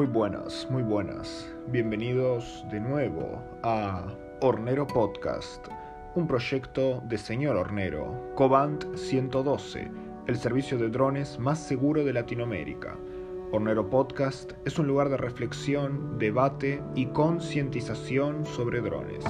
Muy buenas, muy buenas. Bienvenidos de nuevo a Hornero Podcast, un proyecto de señor Hornero, Cobant 112, el servicio de drones más seguro de Latinoamérica. Hornero Podcast es un lugar de reflexión, debate y concientización sobre drones.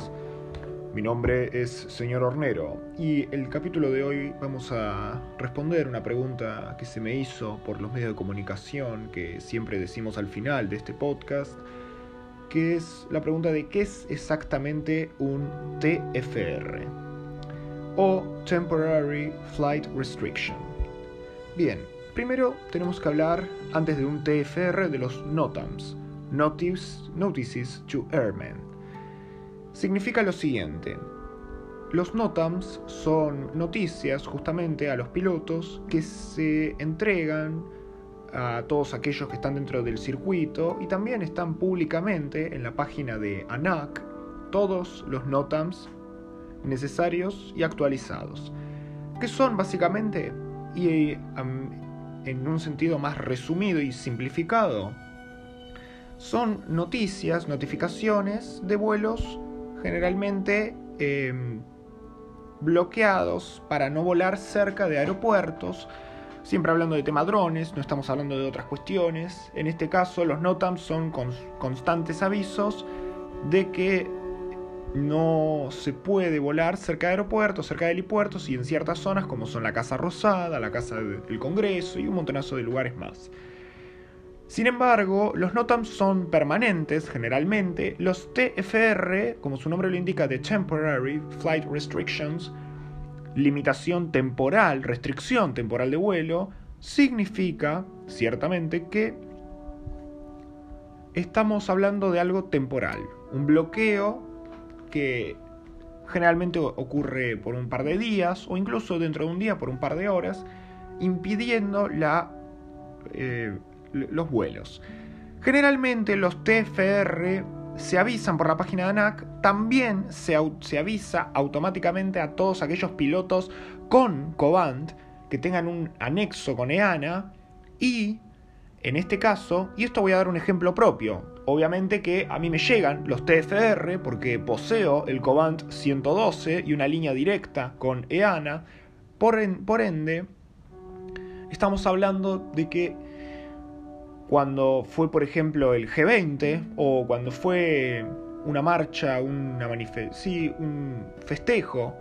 Mi nombre es señor Hornero y el capítulo de hoy vamos a responder una pregunta que se me hizo por los medios de comunicación que siempre decimos al final de este podcast, que es la pregunta de qué es exactamente un TFR o Temporary Flight Restriction. Bien, primero tenemos que hablar antes de un TFR de los NOTAMs, Notices, Notices to Airmen significa lo siguiente. Los NOTAMs son noticias justamente a los pilotos que se entregan a todos aquellos que están dentro del circuito y también están públicamente en la página de ANAC todos los NOTAMs necesarios y actualizados, que son básicamente, y en un sentido más resumido y simplificado, son noticias, notificaciones de vuelos generalmente em, bloqueados para no volar cerca de aeropuertos. Siempre hablando de tema drones, no estamos hablando de otras cuestiones. En este caso, los NOTAMs son constantes avisos de que no se puede volar cerca de aeropuertos, cerca de helipuertos y en ciertas zonas como son la Casa Rosada, la Casa del Congreso y un montonazo de lugares más. Sin embargo, los NOTAMs son permanentes generalmente. Los TFR, como su nombre lo indica, de Temporary Flight Restrictions, limitación temporal, restricción temporal de vuelo, significa ciertamente que estamos hablando de algo temporal, un bloqueo que generalmente ocurre por un par de días o incluso dentro de un día por un par de horas, impidiendo la eh, los vuelos. Generalmente los TFR se avisan por la página de ANAC, también se, se avisa automáticamente a todos aquellos pilotos con Cobant que tengan un anexo con EANA y en este caso, y esto voy a dar un ejemplo propio, obviamente que a mí me llegan los TFR porque poseo el Cobant 112 y una línea directa con EANA, por, por ende, estamos hablando de que cuando fue, por ejemplo, el G20 o cuando fue una marcha, una sí, un festejo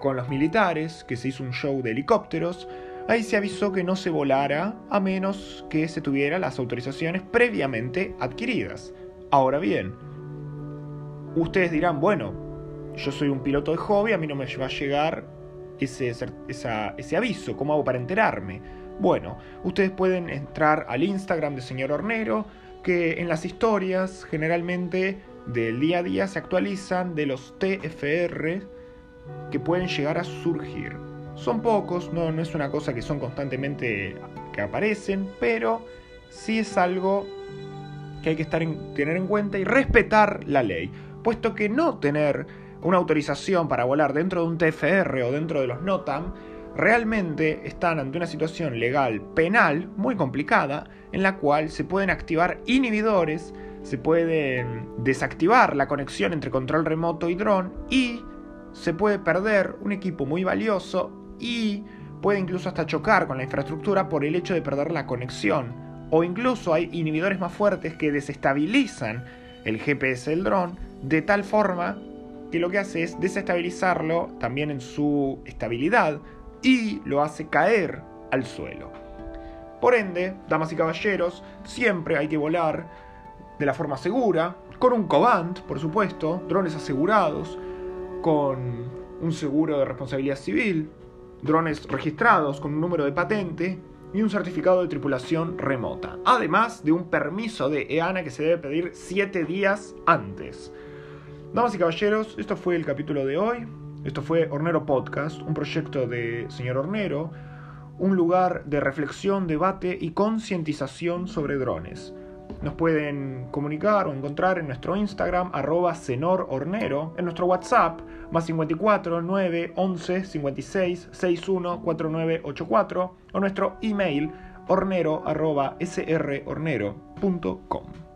con los militares, que se hizo un show de helicópteros, ahí se avisó que no se volara a menos que se tuviera las autorizaciones previamente adquiridas. Ahora bien, ustedes dirán, bueno, yo soy un piloto de hobby, a mí no me va a llegar ese, ese aviso, ¿cómo hago para enterarme? Bueno, ustedes pueden entrar al Instagram de señor Hornero, que en las historias generalmente del día a día se actualizan de los TFR que pueden llegar a surgir. Son pocos, no, no es una cosa que son constantemente que aparecen, pero sí es algo que hay que estar en, tener en cuenta y respetar la ley, puesto que no tener una autorización para volar dentro de un TFR o dentro de los NOTAM realmente están ante una situación legal penal muy complicada en la cual se pueden activar inhibidores, se puede desactivar la conexión entre control remoto y dron y se puede perder un equipo muy valioso y puede incluso hasta chocar con la infraestructura por el hecho de perder la conexión. O incluso hay inhibidores más fuertes que desestabilizan el GPS del dron de tal forma que lo que hace es desestabilizarlo también en su estabilidad, y lo hace caer al suelo. Por ende, damas y caballeros, siempre hay que volar de la forma segura, con un Cobant, por supuesto, drones asegurados, con un seguro de responsabilidad civil, drones registrados con un número de patente y un certificado de tripulación remota, además de un permiso de EANA que se debe pedir 7 días antes. Damas y caballeros, esto fue el capítulo de hoy. Esto fue Hornero Podcast, un proyecto de señor Hornero, un lugar de reflexión, debate y concientización sobre drones. Nos pueden comunicar o encontrar en nuestro Instagram, arroba Hornero, en nuestro WhatsApp, más 54 9 11 56 61 49 84, o nuestro email, hornero.srhornero.com.